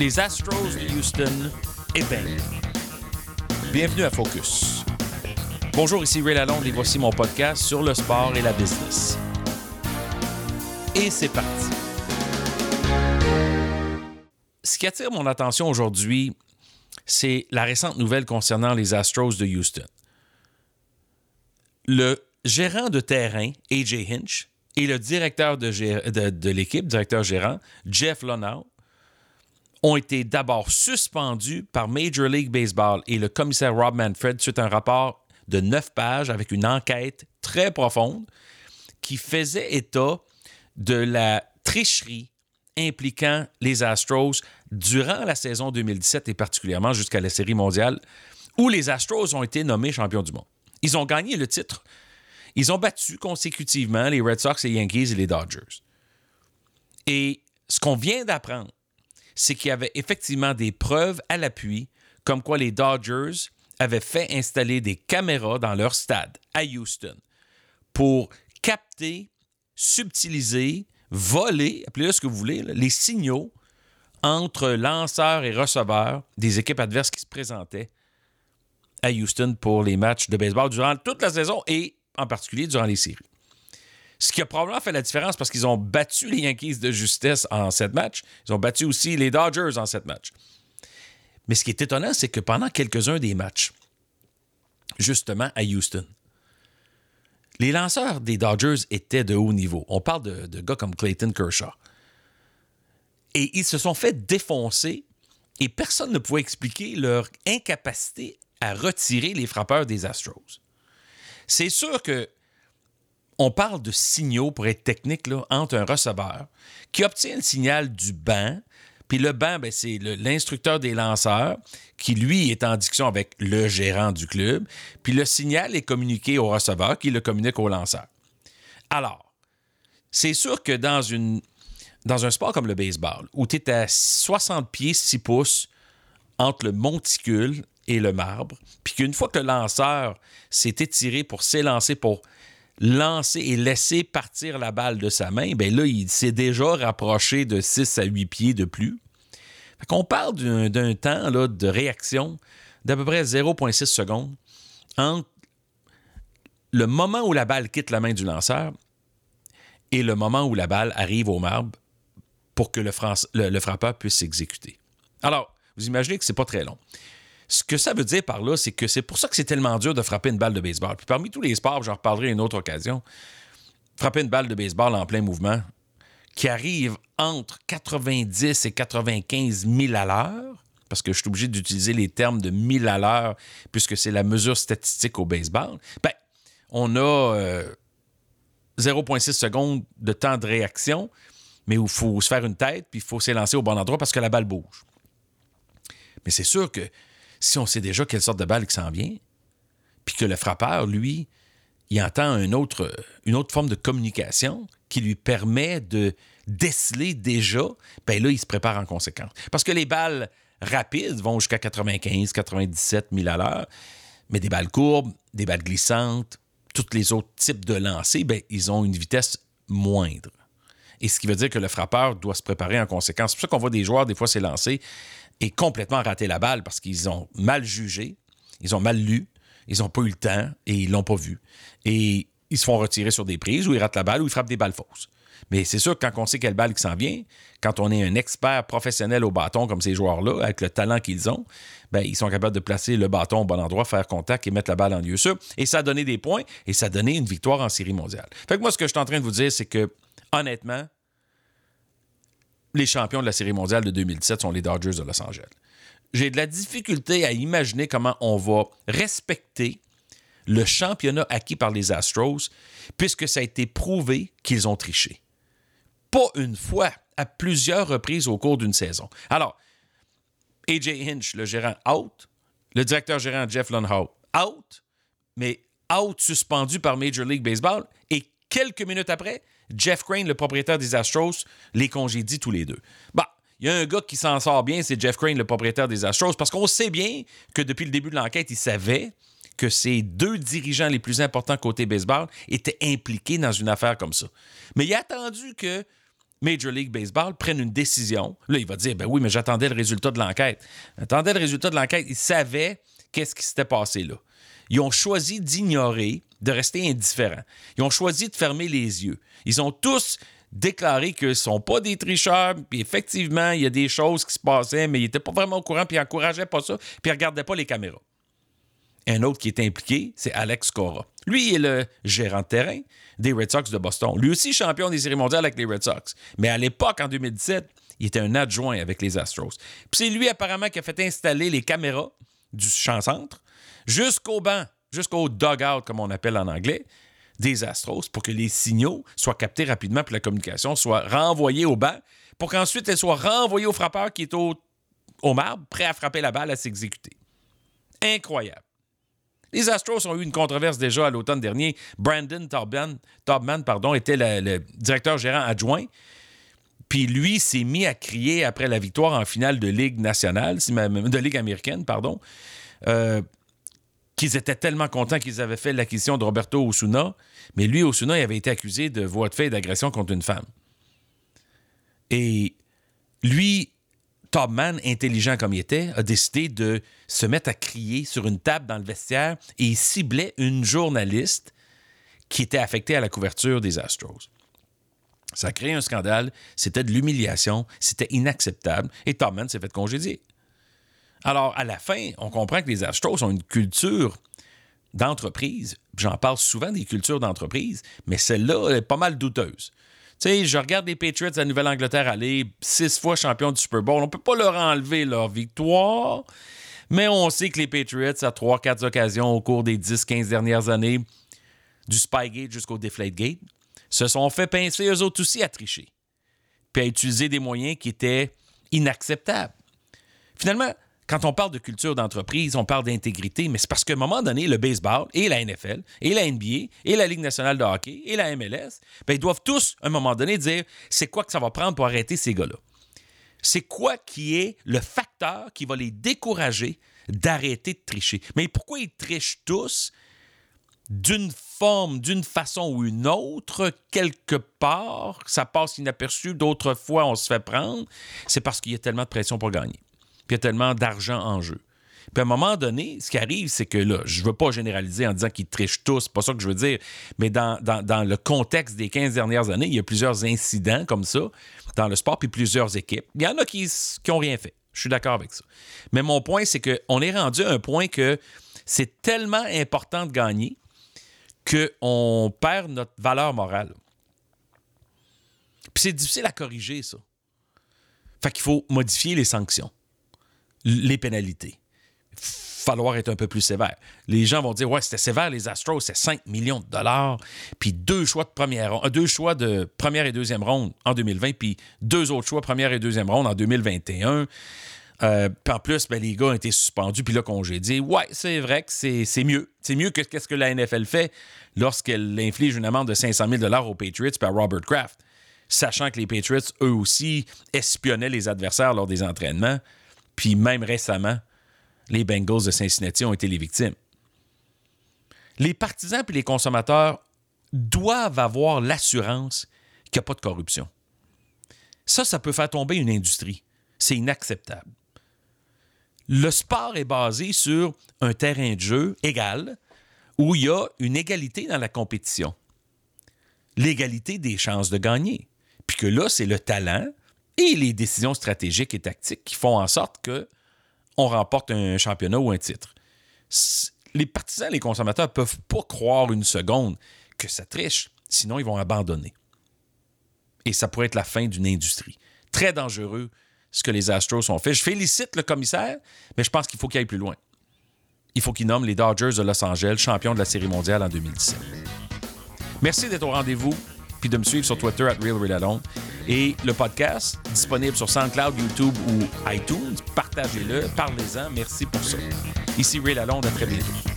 les Astros de Houston épinglent. Bienvenue à Focus. Bonjour, ici Ray Lalonde et voici mon podcast sur le sport et la business. Et c'est parti. Ce qui attire mon attention aujourd'hui, c'est la récente nouvelle concernant les Astros de Houston. Le gérant de terrain, AJ Hinch, et le directeur de, l'équipe, directeur gérant, Jeff Lonow, ont été d'abord suspendus par Major League Baseball et le commissaire Rob Manfred suite à un rapport de neuf pages avec une enquête très profonde qui faisait état de la tricherie impliquant les Astros durant la saison 2017 et particulièrement jusqu'à la Série mondiale où les Astros ont été nommés champions du monde. Ils ont gagné le titre. Ils ont battu consécutivement les Red Sox, les Yankees et les Dodgers. Et ce qu'on vient d'apprendre, c'est qu'il y avait effectivement des preuves à l'appui comme quoi les Dodgers avaient fait installer des caméras dans leur stade à Houston pour capter, subtiliser, voler, appelez-le ce que vous voulez, les signaux entre lanceurs et receveurs des équipes adverses qui se présentaient à Houston pour les matchs de baseball durant toute la saison et en particulier durant les séries. Ce qui a probablement fait la différence parce qu'ils ont battu les Yankees de justesse en sept matchs. Ils ont battu aussi les Dodgers en sept matchs. Mais ce qui est étonnant, c'est que pendant quelques-uns des matchs, justement à Houston, les lanceurs des Dodgers étaient de haut niveau. On parle de, de gars comme Clayton Kershaw. Et ils se sont fait défoncer et personne ne pouvait expliquer leur incapacité à retirer les frappeurs des Astros. C'est sûr que on parle de signaux, pour être technique, entre un receveur qui obtient le signal du banc, puis le banc, ben, c'est l'instructeur des lanceurs qui, lui, est en discussion avec le gérant du club, puis le signal est communiqué au receveur qui le communique au lanceur. Alors, c'est sûr que dans, dans un sport comme le baseball, où tu es à 60 pieds, 6 pouces entre le monticule et le marbre, puis qu'une fois que le lanceur s'est étiré pour s'élancer pour lancer et laisser partir la balle de sa main, bien là, il s'est déjà rapproché de 6 à 8 pieds de plus. Fait qu'on parle d'un temps là, de réaction d'à peu près 0,6 secondes entre le moment où la balle quitte la main du lanceur et le moment où la balle arrive au marbre pour que le, frappeur puisse s'exécuter. Alors, vous imaginez que c'est pas très long. Ce que ça veut dire par là, c'est que c'est pour ça que c'est tellement dur de frapper une balle de baseball. Puis parmi tous les sports, j'en reparlerai une autre occasion, frapper une balle de baseball en plein mouvement qui arrive entre 90 et 95 000 à l'heure, parce que je suis obligé d'utiliser les termes de 1000 à l'heure puisque c'est la mesure statistique au baseball, ben, on a 0,6 euh, secondes de temps de réaction, mais il faut se faire une tête, puis il faut s'élancer au bon endroit parce que la balle bouge. Mais c'est sûr que si on sait déjà quelle sorte de balle qui s'en vient, puis que le frappeur, lui, il entend une autre, forme de communication qui lui permet de déceler déjà, ben là, il se prépare en conséquence. Parce que les balles rapides vont jusqu'à 95, 97 000 à l'heure, mais des balles courbes, des balles glissantes, tous les autres types de lancers, ben, ils ont une vitesse moindre. Et ce qui veut dire que le frappeur doit se préparer en conséquence. C'est pour ça qu'on voit des joueurs, des fois, s'élancer et complètement rater la balle parce qu'ils ont mal jugé, ils ont mal lu, ils n'ont pas eu le temps et ils l'ont pas vu. Et ils se font retirer sur des prises où ils ratent la balle ou ils frappent des balles fausses. Mais c'est sûr quand on sait quelle balle qui s'en vient, quand on est un expert professionnel au bâton comme ces joueurs-là, avec le talent qu'ils ont, ben, ils sont capables de placer le bâton au bon endroit, faire contact et mettre la balle en lieu sûr. Et ça a donné des points et ça a donné une victoire en série mondiale. Fait que moi, ce que je suis en train de vous dire, c'est que, honnêtement, les champions de la Série mondiale de 2017 sont les Dodgers de Los Angeles. J'ai de la difficulté à imaginer comment on va respecter le championnat acquis par les Astros, puisque ça a été prouvé qu'ils ont triché. Pas une fois, à plusieurs reprises au cours d'une saison. Alors, AJ Hinch, le gérant, out. Le directeur gérant Jeff Lunhow, out. Mais out suspendu par Major League Baseball. Et quelques minutes après, Jeff Crane, le propriétaire des Astros, les congédie tous les deux. Bah, il y a un gars qui s'en sort bien, c'est Jeff Crane, le propriétaire des Astros, parce qu'on sait bien que depuis le début de l'enquête, il savait que ces deux dirigeants les plus importants côté baseball étaient impliqués dans une affaire comme ça. Mais il a attendu que Major League Baseball prenne une décision. Là, il va dire ben oui, mais j'attendais le résultat de l'enquête. J'attendais le résultat de l'enquête. Il savait qu'est-ce qui s'était passé là. Ils ont choisi d'ignorer, de rester indifférents. Ils ont choisi de fermer les yeux. Ils ont tous déclaré qu'ils ne sont pas des tricheurs, puis effectivement, il y a des choses qui se passaient, mais ils n'étaient pas vraiment au courant, puis ils n'encourageaient pas ça, puis ils ne regardaient pas les caméras. Un autre qui est impliqué, c'est Alex Cora. Lui, est le gérant de terrain des Red Sox de Boston. Lui aussi champion des séries mondiales avec les Red Sox. Mais à l'époque, en 2017, il était un adjoint avec les Astros. Puis c'est lui apparemment qui a fait installer les caméras du champ-centre jusqu'au banc, jusqu'au dugout, comme on appelle en anglais, des Astros pour que les signaux soient captés rapidement pour la communication soit renvoyée au banc pour qu'ensuite elle soit renvoyée au frappeur qui est au, au marbre, prêt à frapper la balle à s'exécuter. Incroyable. Les Astros ont eu une controverse déjà à l'automne dernier. Brandon Tobman, pardon, était le, directeur gérant adjoint. Puis lui s'est mis à crier après la victoire en finale de Ligue nationale, de Ligue américaine, pardon, euh, qu'ils étaient tellement contents qu'ils avaient fait l'acquisition de Roberto Osuna. Mais lui, Osuna, il avait été accusé de voie de fait et d'agression contre une femme. Et lui, Topman, intelligent comme il était, a décidé de se mettre à crier sur une table dans le vestiaire et il ciblait une journaliste qui était affectée à la couverture des Astros. Ça a créé un scandale, c'était de l'humiliation, c'était inacceptable et Topman s'est fait congédier. Alors, à la fin, on comprend que les Astros ont une culture d'entreprise. J'en parle souvent des cultures d'entreprise, mais celle-là est pas mal douteuse. Tu sais, je regarde les Patriots à Nouvelle-Angleterre aller six fois champions du Super Bowl. On ne peut pas leur enlever leur victoire, mais on sait que les Patriots, à trois, quatre occasions au cours des 10-15 dernières années, du Spygate jusqu'au Deflategate, se sont fait pincer eux autres aussi à tricher, puis à utiliser des moyens qui étaient inacceptables. Finalement, quand on parle de culture d'entreprise, on parle d'intégrité, mais c'est parce qu'à un moment donné, le baseball et la NFL et la NBA et la Ligue nationale de hockey et la MLS, ben, ils doivent tous, à un moment donné, dire c'est quoi que ça va prendre pour arrêter ces gars-là? C'est quoi qui est le facteur qui va les décourager d'arrêter de tricher? Mais pourquoi ils trichent tous? d'une forme, d'une façon ou une autre, quelque part, ça passe inaperçu, d'autres fois on se fait prendre, c'est parce qu'il y a tellement de pression pour gagner puis il y a tellement d'argent en jeu. Puis à un moment donné, ce qui arrive, c'est que là, je ne veux pas généraliser en disant qu'ils trichent tous, pas ça que je veux dire, mais dans, le contexte des 15 dernières années, il y a plusieurs incidents comme ça dans le sport, puis plusieurs équipes. Il y en a qui n'ont rien fait. Je suis d'accord avec ça. Mais mon point, c'est qu'on est rendu à un point que c'est tellement important de gagner qu'on perd notre valeur morale. Puis c'est difficile à corriger, ça. Fait qu'il faut modifier les sanctions les pénalités. falloir être un peu plus sévère. Les gens vont dire Ouais, c'était sévère, les Astros, c'est 5 millions de dollars, puis deux choix de première euh, deux choix de première et deuxième ronde en 2020, puis deux autres choix, première et deuxième ronde en 2021. Euh, puis en plus, ben, les gars ont été suspendus, puis là, congédiés. Ouais, c'est vrai que c'est mieux. C'est mieux que ce que la NFL fait lorsqu'elle inflige une amende de 500 000 aux Patriots par Robert Kraft, sachant que les Patriots, eux aussi, espionnaient les adversaires lors des entraînements. Puis même récemment, les Bengals de Cincinnati ont été les victimes. Les partisans et les consommateurs doivent avoir l'assurance qu'il n'y a pas de corruption. Ça, ça peut faire tomber une industrie. C'est inacceptable. Le sport est basé sur un terrain de jeu égal où il y a une égalité dans la compétition. L'égalité des chances de gagner. Puis que là, c'est le talent, et les décisions stratégiques et tactiques qui font en sorte que on remporte un championnat ou un titre. Les partisans, les consommateurs ne peuvent pas croire une seconde que ça triche, sinon ils vont abandonner. Et ça pourrait être la fin d'une industrie. Très dangereux ce que les Astros ont fait. Je félicite le commissaire, mais je pense qu'il faut qu'il aille plus loin. Il faut qu'il nomme les Dodgers de Los Angeles champions de la Série mondiale en 2017. Merci d'être au rendez-vous puis de me suivre sur Twitter at RealRealAlone. Et le podcast, disponible sur SoundCloud, YouTube ou iTunes. Partagez-le, parlez-en. Merci pour ça. Ici Real Alone, à très bientôt.